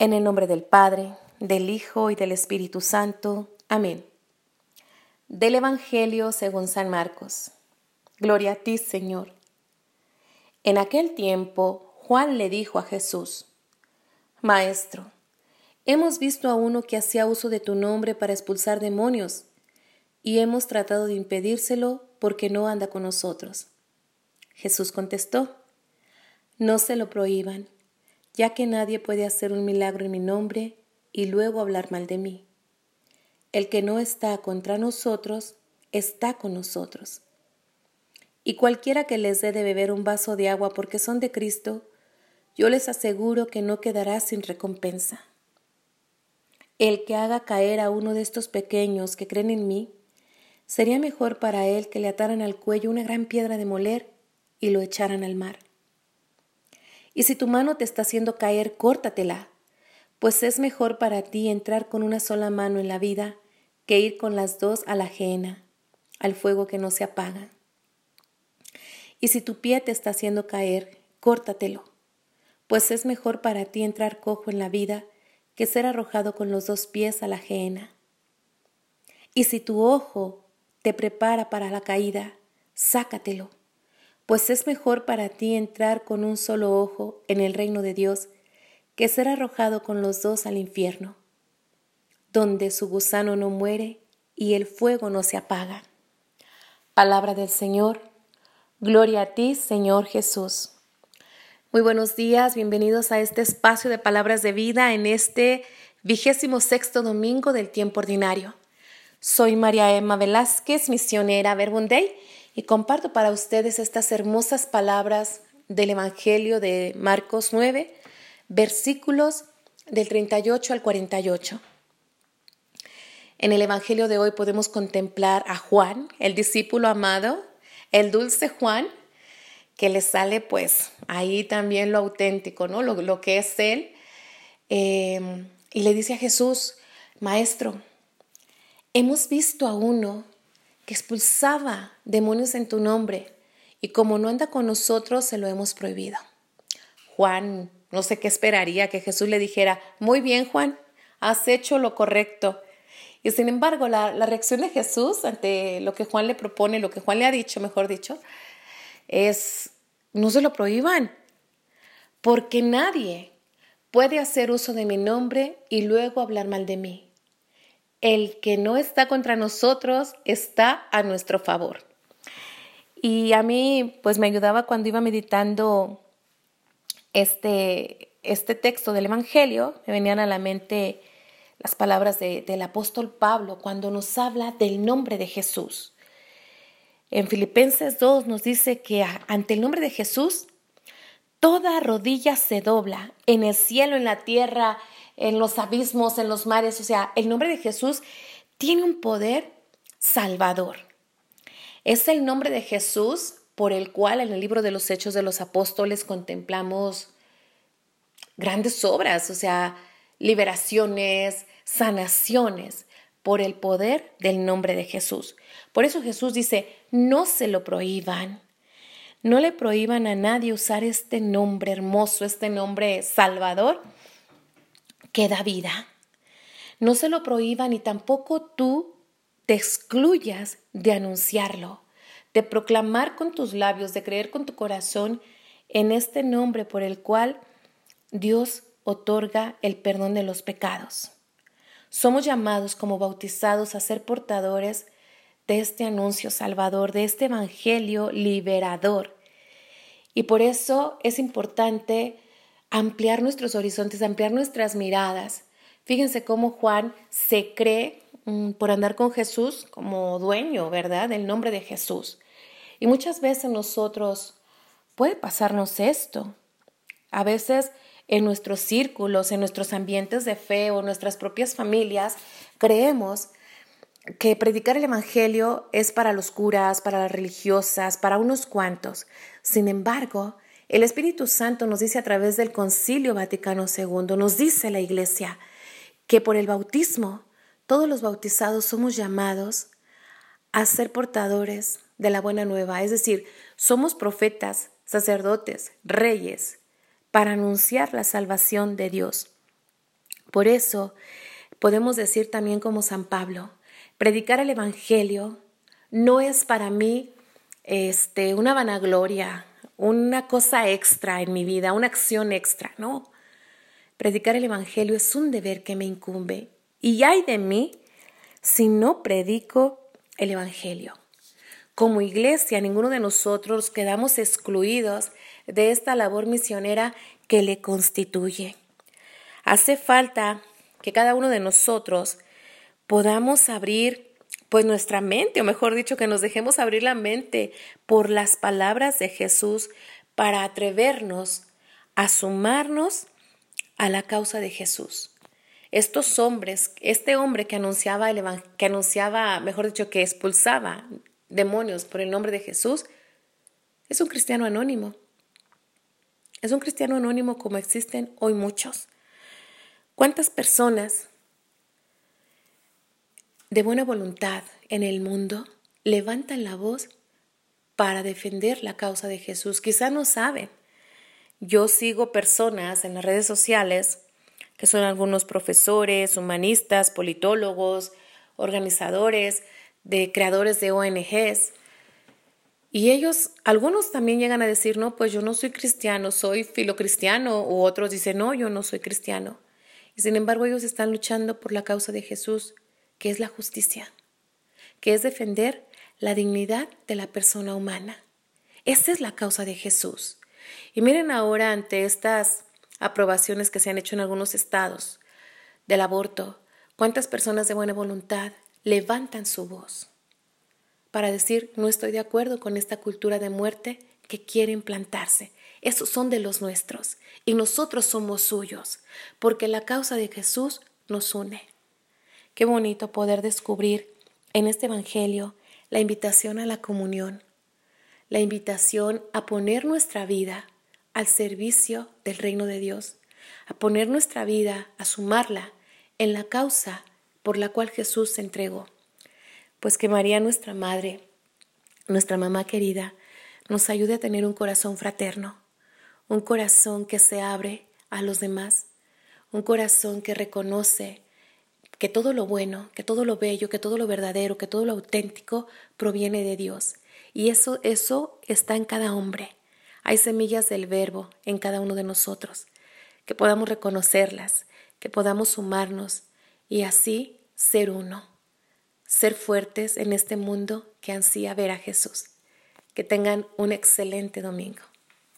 En el nombre del Padre, del Hijo y del Espíritu Santo. Amén. Del Evangelio según San Marcos. Gloria a ti, Señor. En aquel tiempo, Juan le dijo a Jesús, Maestro, hemos visto a uno que hacía uso de tu nombre para expulsar demonios, y hemos tratado de impedírselo porque no anda con nosotros. Jesús contestó, No se lo prohíban ya que nadie puede hacer un milagro en mi nombre y luego hablar mal de mí. El que no está contra nosotros, está con nosotros. Y cualquiera que les dé de beber un vaso de agua porque son de Cristo, yo les aseguro que no quedará sin recompensa. El que haga caer a uno de estos pequeños que creen en mí, sería mejor para él que le ataran al cuello una gran piedra de moler y lo echaran al mar. Y si tu mano te está haciendo caer, córtatela, pues es mejor para ti entrar con una sola mano en la vida que ir con las dos a la ajena, al fuego que no se apaga. Y si tu pie te está haciendo caer, córtatelo, pues es mejor para ti entrar cojo en la vida que ser arrojado con los dos pies a la ajena. Y si tu ojo te prepara para la caída, sácatelo, pues es mejor para ti entrar con un solo ojo en el reino de Dios que ser arrojado con los dos al infierno, donde su gusano no muere y el fuego no se apaga. Palabra del Señor. Gloria a ti, Señor Jesús. Muy buenos días, bienvenidos a este espacio de palabras de vida en este vigésimo sexto domingo del tiempo ordinario. Soy María Emma Velázquez, misionera Verbunday y comparto para ustedes estas hermosas palabras del Evangelio de Marcos 9, versículos del 38 al 48. En el Evangelio de hoy podemos contemplar a Juan, el discípulo amado, el dulce Juan, que le sale pues ahí también lo auténtico, ¿no? Lo, que es él. Eh, y le dice a Jesús, Maestro, hemos visto a uno que expulsaba demonios en tu nombre, y como no anda con nosotros, se lo hemos prohibido. Juan, no sé qué esperaría que Jesús le dijera, muy bien Juan, has hecho lo correcto. Y sin embargo, la, la reacción de Jesús ante lo que Juan le propone, lo que Juan le ha dicho, mejor dicho, es, no se lo prohíban, porque nadie puede hacer uso de mi nombre y luego hablar mal de mí el que no está contra nosotros está a nuestro favor. Y a mí, pues me ayudaba cuando iba meditando este, este texto del Evangelio, me venían a la mente las palabras del apóstol Pablo cuando nos habla del nombre de Jesús. En Filipenses 2 nos dice que ante el nombre de Jesús, toda rodilla se dobla en el cielo, en la tierra, en los abismos, en los mares. O sea, el nombre de Jesús tiene un poder salvador. Es el nombre de Jesús por el cual en el libro de los Hechos de los Apóstoles contemplamos grandes obras, o sea, liberaciones, sanaciones por el poder del nombre de Jesús. Por eso Jesús dice, no se lo prohíban. No le prohíban a nadie usar este nombre hermoso, este nombre salvador, que da vida. No se lo prohíban y tampoco tú te excluyas de anunciarlo, de proclamar con tus labios, de creer con tu corazón en este nombre por el cual Dios otorga el perdón de los pecados. Somos llamados como bautizados a ser portadores de este anuncio salvador, de este evangelio liberador. Y por eso es importante ampliar nuestros horizontes, ampliar nuestras miradas. Fíjense cómo Juan se cree mm, por andar con Jesús como dueño, ¿verdad? Del nombre de Jesús. Y muchas veces nosotros puede pasarnos esto. A veces en nuestros círculos, en nuestros ambientes de fe o nuestras propias familias, creemos que predicar el Evangelio es para los curas, para las religiosas, para unos cuantos. Sin embargo, el Espíritu Santo nos dice a través del Concilio Vaticano II, nos dice la Iglesia, que por el bautismo todos los bautizados somos llamados a ser portadores de la buena nueva, es decir, somos profetas, sacerdotes, reyes, para anunciar la salvación de Dios. Por eso podemos decir también como San Pablo, predicar el Evangelio no es para mí este, una vanagloria, una cosa extra en mi vida, una acción extra, no. Predicar el Evangelio es un deber que me incumbe. Y hay de mí si no predico el Evangelio. Como iglesia, ninguno de nosotros quedamos excluidos de esta labor misionera que le constituye. Hace falta que cada uno de nosotros podamos abrir pues nuestra mente, o mejor dicho, que nos dejemos abrir la mente por las palabras de Jesús para atrevernos a sumarnos a la causa de Jesús. Estos hombres, este hombre que anunciaba, el que anunciaba, mejor dicho, que expulsaba demonios por el nombre de Jesús, es un cristiano anónimo. Es un cristiano anónimo como existen hoy muchos. ¿Cuántas personas de buena voluntad en el mundo levantan la voz para defender la causa de Jesús? Quizá no saben. Yo sigo personas en las redes sociales que son algunos profesores, humanistas, politólogos, organizadores, de creadores de ONGs. Y ellos, algunos también llegan a decir, no, pues yo no soy cristiano, soy filocristiano, u otros dicen, no, yo no soy cristiano. Y sin embargo ellos están luchando por la causa de Jesús, que es la justicia, que es defender la dignidad de la persona humana. Esa es la causa de Jesús. Y miren ahora ante estas aprobaciones que se han hecho en algunos estados del aborto, cuántas personas de buena voluntad levantan su voz para decir no estoy de acuerdo con esta cultura de muerte que quiere implantarse. Esos son de los nuestros y nosotros somos suyos, porque la causa de Jesús nos une. Qué bonito poder descubrir en este Evangelio la invitación a la comunión, la invitación a poner nuestra vida al servicio del reino de Dios, a poner nuestra vida, a sumarla en la causa por la cual Jesús se entregó. Pues que María, nuestra Madre, nuestra mamá querida, nos ayude a tener un corazón fraterno, un corazón que se abre a los demás, un corazón que reconoce que todo lo bueno, que todo lo bello, que todo lo verdadero, que todo lo auténtico proviene de Dios. Y eso, eso está en cada hombre. Hay semillas del verbo en cada uno de nosotros, que podamos reconocerlas, que podamos sumarnos y así ser uno, ser fuertes en este mundo que ansía ver a Jesús. Que tengan un excelente domingo.